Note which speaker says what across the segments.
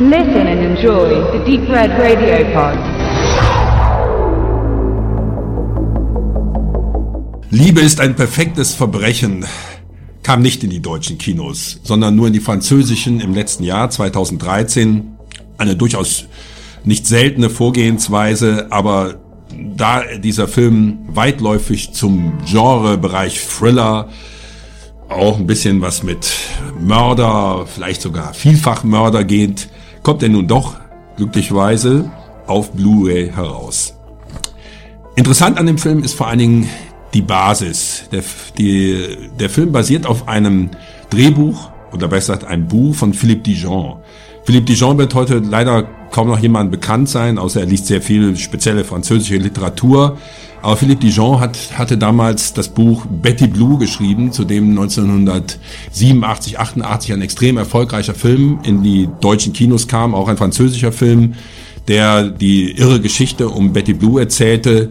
Speaker 1: Listen and enjoy the Deep Red Radio Pod.
Speaker 2: Liebe ist ein perfektes Verbrechen kam nicht in die deutschen Kinos, sondern nur in die französischen im letzten Jahr 2013. Eine durchaus nicht seltene Vorgehensweise, aber da dieser Film weitläufig zum Genrebereich Thriller, auch ein bisschen was mit Mörder, vielleicht sogar Vielfachmörder geht, kommt er nun doch glücklicherweise auf Blu-ray heraus. Interessant an dem Film ist vor allen Dingen die Basis. Der, die, der Film basiert auf einem Drehbuch oder besser gesagt einem Buch von Philippe Dijon. Philippe Dijon wird heute leider kaum noch jemand bekannt sein, außer er liest sehr viel spezielle französische Literatur. Aber Philippe Dijon hat, hatte damals das Buch Betty Blue geschrieben, zu dem 1987, 88 ein extrem erfolgreicher Film in die deutschen Kinos kam, auch ein französischer Film, der die irre Geschichte um Betty Blue erzählte,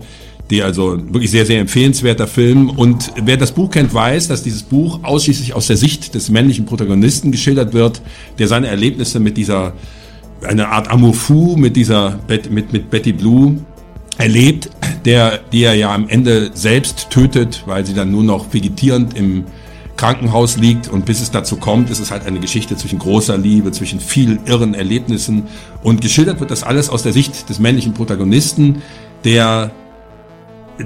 Speaker 2: die also wirklich sehr, sehr empfehlenswerter Film. Und wer das Buch kennt, weiß, dass dieses Buch ausschließlich aus der Sicht des männlichen Protagonisten geschildert wird, der seine Erlebnisse mit dieser, eine Art Amour fou mit dieser, mit, mit Betty Blue erlebt, der, die er ja am Ende selbst tötet, weil sie dann nur noch vegetierend im Krankenhaus liegt und bis es dazu kommt, ist es halt eine Geschichte zwischen großer Liebe, zwischen vielen irren Erlebnissen und geschildert wird das alles aus der Sicht des männlichen Protagonisten, der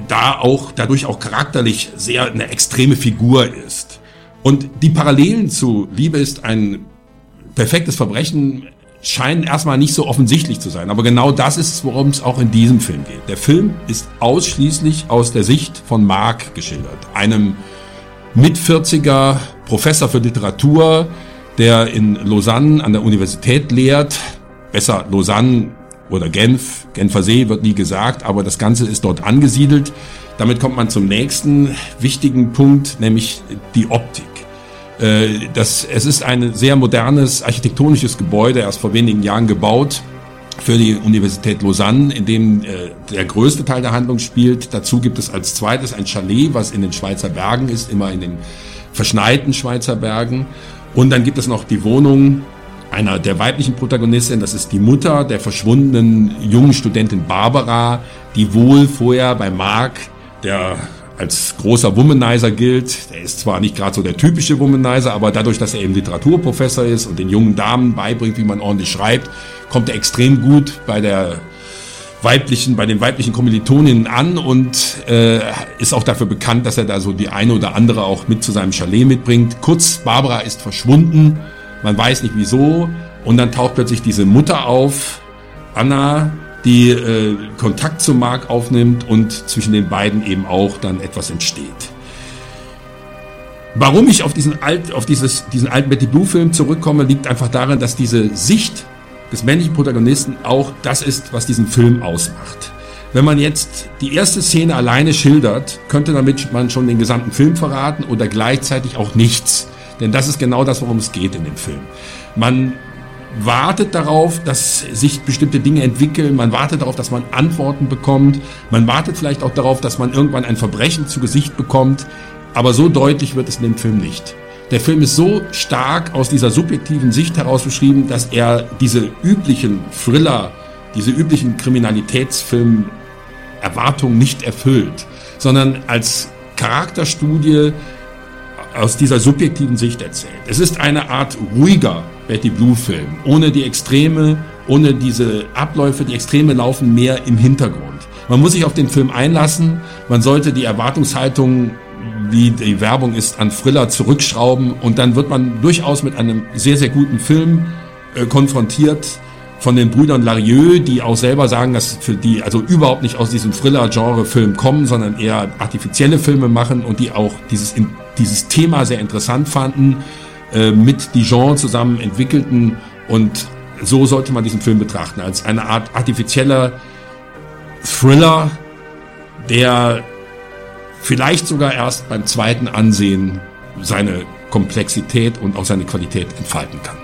Speaker 2: da auch dadurch auch charakterlich sehr eine extreme Figur ist. Und die Parallelen zu Liebe ist ein perfektes Verbrechen scheinen erstmal nicht so offensichtlich zu sein. Aber genau das ist es, worum es auch in diesem Film geht. Der Film ist ausschließlich aus der Sicht von Mark geschildert. Einem mit 40er Professor für Literatur, der in Lausanne an der Universität lehrt. Besser Lausanne oder Genf, Genfer See wird nie gesagt, aber das Ganze ist dort angesiedelt. Damit kommt man zum nächsten wichtigen Punkt, nämlich die Optik. Äh, das, es ist ein sehr modernes architektonisches Gebäude, erst vor wenigen Jahren gebaut für die Universität Lausanne, in dem äh, der größte Teil der Handlung spielt. Dazu gibt es als zweites ein Chalet, was in den Schweizer Bergen ist, immer in den verschneiten Schweizer Bergen. Und dann gibt es noch die Wohnung einer der weiblichen Protagonistin, das ist die Mutter der verschwundenen jungen Studentin Barbara, die wohl vorher bei Mark, der als großer Womanizer gilt. Der ist zwar nicht gerade so der typische Womanizer, aber dadurch, dass er eben Literaturprofessor ist und den jungen Damen beibringt, wie man ordentlich schreibt, kommt er extrem gut bei der weiblichen, bei den weiblichen Kommilitoninnen an und äh, ist auch dafür bekannt, dass er da so die eine oder andere auch mit zu seinem Chalet mitbringt. Kurz, Barbara ist verschwunden man weiß nicht wieso. Und dann taucht plötzlich diese Mutter auf, Anna, die äh, Kontakt zu Mark aufnimmt und zwischen den beiden eben auch dann etwas entsteht. Warum ich auf diesen, alt, auf dieses, diesen alten Betty Blue Film zurückkomme, liegt einfach darin, dass diese Sicht des männlichen Protagonisten auch das ist, was diesen Film ausmacht. Wenn man jetzt die erste Szene alleine schildert, könnte damit man schon den gesamten Film verraten oder gleichzeitig auch nichts. Denn das ist genau das, worum es geht in dem Film. Man wartet darauf, dass sich bestimmte Dinge entwickeln, man wartet darauf, dass man Antworten bekommt, man wartet vielleicht auch darauf, dass man irgendwann ein Verbrechen zu Gesicht bekommt, aber so deutlich wird es in dem Film nicht. Der Film ist so stark aus dieser subjektiven Sicht heraus beschrieben, dass er diese üblichen Thriller, diese üblichen Kriminalitätsfilm Erwartungen nicht erfüllt, sondern als Charakterstudie aus dieser subjektiven Sicht erzählt. Es ist eine Art ruhiger Betty Blue Film, ohne die Extreme, ohne diese Abläufe. Die Extreme laufen mehr im Hintergrund. Man muss sich auf den Film einlassen. Man sollte die Erwartungshaltung, wie die Werbung ist, an Thriller zurückschrauben und dann wird man durchaus mit einem sehr, sehr guten Film äh, konfrontiert von den Brüdern Larieux, die auch selber sagen, dass für die also überhaupt nicht aus diesem Thriller-Genre-Film kommen, sondern eher artifizielle Filme machen und die auch dieses, dieses Thema sehr interessant fanden, äh, mit Dijon zusammen entwickelten und so sollte man diesen Film betrachten, als eine Art artifizieller Thriller, der vielleicht sogar erst beim zweiten Ansehen seine Komplexität und auch seine Qualität entfalten kann.